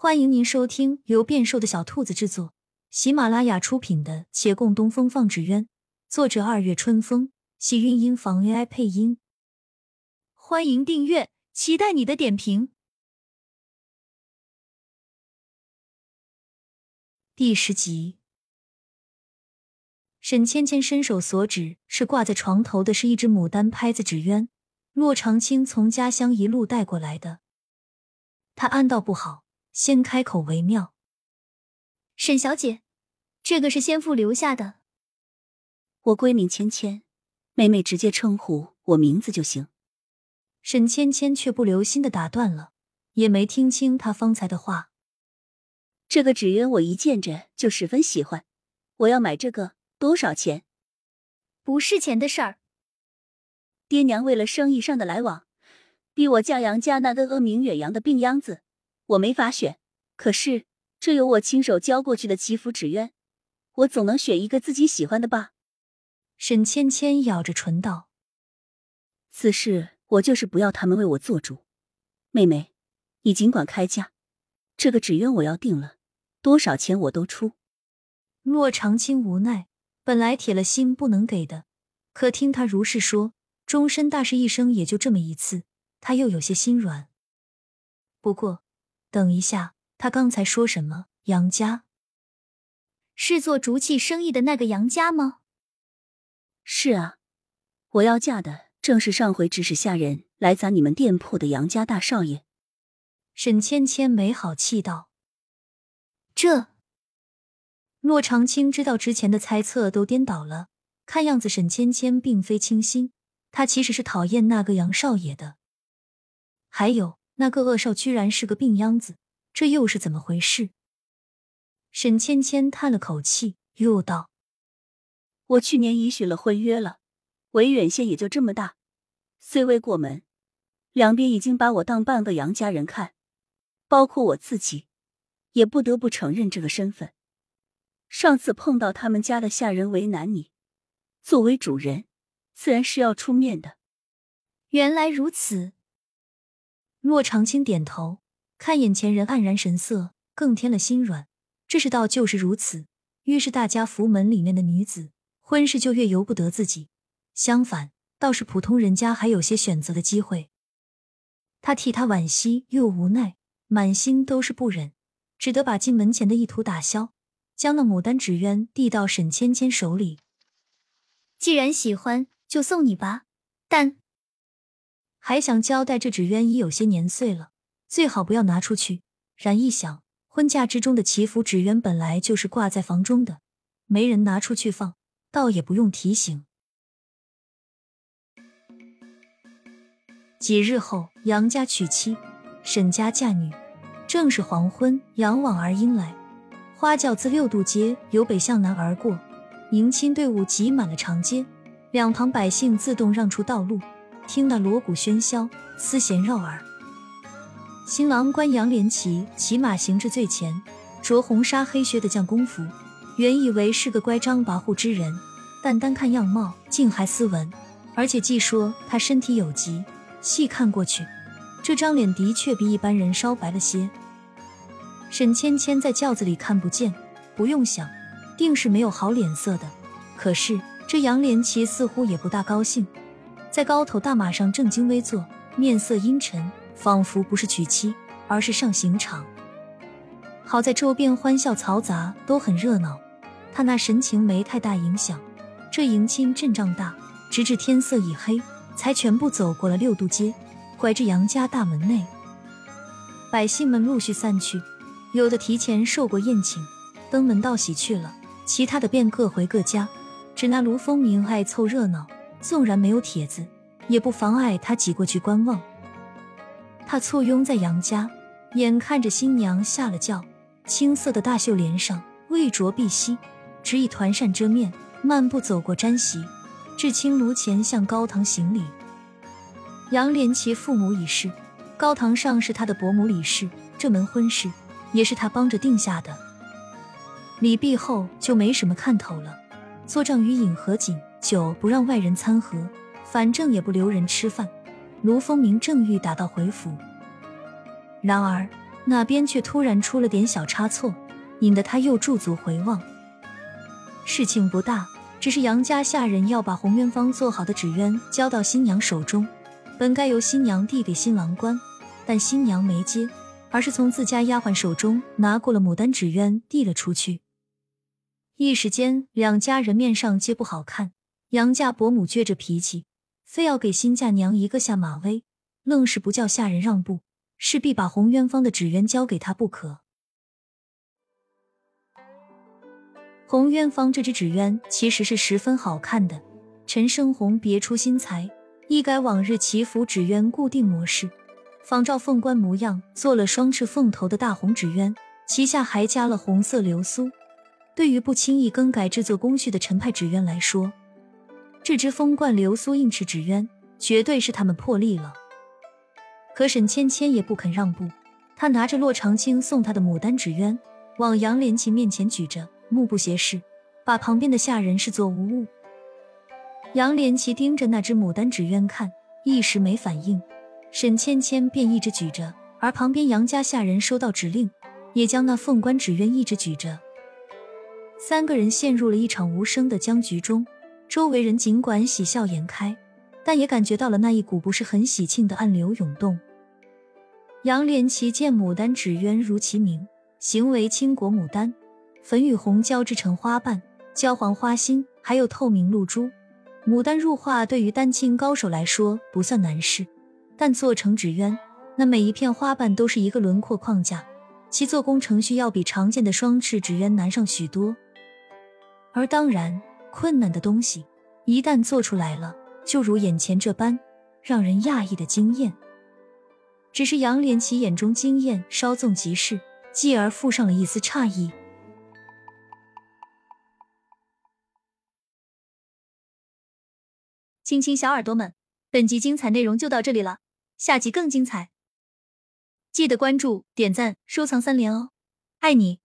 欢迎您收听由变瘦的小兔子制作、喜马拉雅出品的《且共东风放纸鸢》，作者二月春风，喜韵音房 AI 配音。欢迎订阅，期待你的点评。第十集，沈芊芊伸手所指，是挂在床头的，是一只牡丹拍子纸鸢，骆长青从家乡一路带过来的。他暗道不好。先开口为妙，沈小姐，这个是先父留下的。我闺名芊芊，妹妹直接称呼我名字就行。沈芊芊却不留心的打断了，也没听清他方才的话。这个纸鸢我一见着就十分喜欢，我要买这个，多少钱？不是钱的事儿。爹娘为了生意上的来往，逼我嫁杨家那个恶名远扬的病秧子。我没法选，可是这有我亲手交过去的祈福纸鸢，我总能选一个自己喜欢的吧？沈芊芊咬着唇道：“此事我就是不要他们为我做主。妹妹，你尽管开价，这个纸鸢我要定了，多少钱我都出。”洛长青无奈，本来铁了心不能给的，可听他如是说，终身大事一生也就这么一次，他又有些心软。不过。等一下，他刚才说什么？杨家是做竹器生意的那个杨家吗？是啊，我要嫁的正是上回指使下人来砸你们店铺的杨家大少爷。沈芊芊没好气道：“这……”骆长青知道之前的猜测都颠倒了，看样子沈芊芊并非清心，她其实是讨厌那个杨少爷的，还有。那个恶少居然是个病秧子，这又是怎么回事？沈芊芊叹了口气，又道：“我去年已许了婚约了，维远县也就这么大，虽未过门，两边已经把我当半个杨家人看，包括我自己，也不得不承认这个身份。上次碰到他们家的下人为难你，作为主人，自然是要出面的。原来如此。”骆长青点头，看眼前人黯然神色，更添了心软。这世道就是如此，越是大家福门里面的女子，婚事就越由不得自己。相反，倒是普通人家还有些选择的机会。他替他惋惜又无奈，满心都是不忍，只得把进门前的意图打消，将那牡丹纸鸢递到沈芊芊手里。既然喜欢，就送你吧，但。还想交代，这纸鸢已有些年岁了，最好不要拿出去。然一想，婚嫁之中的祈福纸鸢本来就是挂在房中的，没人拿出去放，倒也不用提醒。几日后，杨家娶妻，沈家嫁女，正是黄昏，杨往而迎来，花轿自六渡街由北向南而过，迎亲队伍挤满了长街，两旁百姓自动让出道路。听那锣鼓喧嚣，丝弦绕耳。新郎官杨连奇骑马行至最前，着红纱黑靴的将功服，原以为是个乖张跋扈之人，但单看样貌，竟还斯文。而且既说他身体有疾，细看过去，这张脸的确比一般人稍白了些。沈芊芊在轿子里看不见，不用想，定是没有好脸色的。可是这杨连奇似乎也不大高兴。在高头大马上正襟危坐，面色阴沉，仿佛不是娶妻，而是上刑场。好在周边欢笑嘈杂，都很热闹，他那神情没太大影响。这迎亲阵仗大，直至天色已黑，才全部走过了六渡街，拐至杨家大门内。百姓们陆续散去，有的提前受过宴请，登门道喜去了；其他的便各回各家。只那卢风明爱凑热闹。纵然没有帖子，也不妨碍他挤过去观望。他簇拥在杨家，眼看着新娘下了轿，青色的大绣帘上未着碧玺，只以团扇遮面，漫步走过毡席，至青炉前向高堂行礼。杨连奇父母已逝，高堂上是他的伯母李氏，这门婚事也是他帮着定下的。礼毕后就没什么看头了，做账与饮合卺。酒不让外人参合，反正也不留人吃饭。卢风明正欲打道回府，然而那边却突然出了点小差错，引得他又驻足回望。事情不大，只是杨家下人要把洪渊方做好的纸鸢交到新娘手中，本该由新娘递给新郎官，但新娘没接，而是从自家丫鬟手中拿过了牡丹纸鸢递了出去。一时间，两家人面上皆不好看。杨家伯母倔着脾气，非要给新嫁娘一个下马威，愣是不叫下人让步，势必把洪渊方的纸鸢交给他不可。洪渊方这只纸鸢其实是十分好看的，陈胜红别出心裁，一改往日祈福纸鸢固定模式，仿照凤冠模样做了双翅凤头的大红纸鸢，旗下还加了红色流苏。对于不轻易更改制作工序的陈派纸鸢来说，这只风冠流苏硬翅纸鸢绝对是他们破例了。可沈芊芊也不肯让步，她拿着洛长青送她的牡丹纸鸢，往杨莲琴面前举着。目不斜视，把旁边的下人视作无物。杨连奇盯着那只牡丹纸鸢看，一时没反应。沈芊芊便一直举着，而旁边杨家下人收到指令，也将那凤冠纸鸢一直举着。三个人陷入了一场无声的僵局中，周围人尽管喜笑颜开，但也感觉到了那一股不是很喜庆的暗流涌动。杨连奇见牡丹纸鸢如其名，形为倾国牡丹。粉与红交织成花瓣，焦黄花心，还有透明露珠。牡丹入画对于丹青高手来说不算难事，但做成纸鸢，那每一片花瓣都是一个轮廓框架，其做工程序要比常见的双翅纸鸢难上许多。而当然，困难的东西一旦做出来了，就如眼前这般，让人讶异的惊艳。只是杨连奇眼中惊艳稍纵即逝，继而附上了一丝诧异。亲亲小耳朵们，本集精彩内容就到这里了，下集更精彩，记得关注、点赞、收藏三连哦，爱你！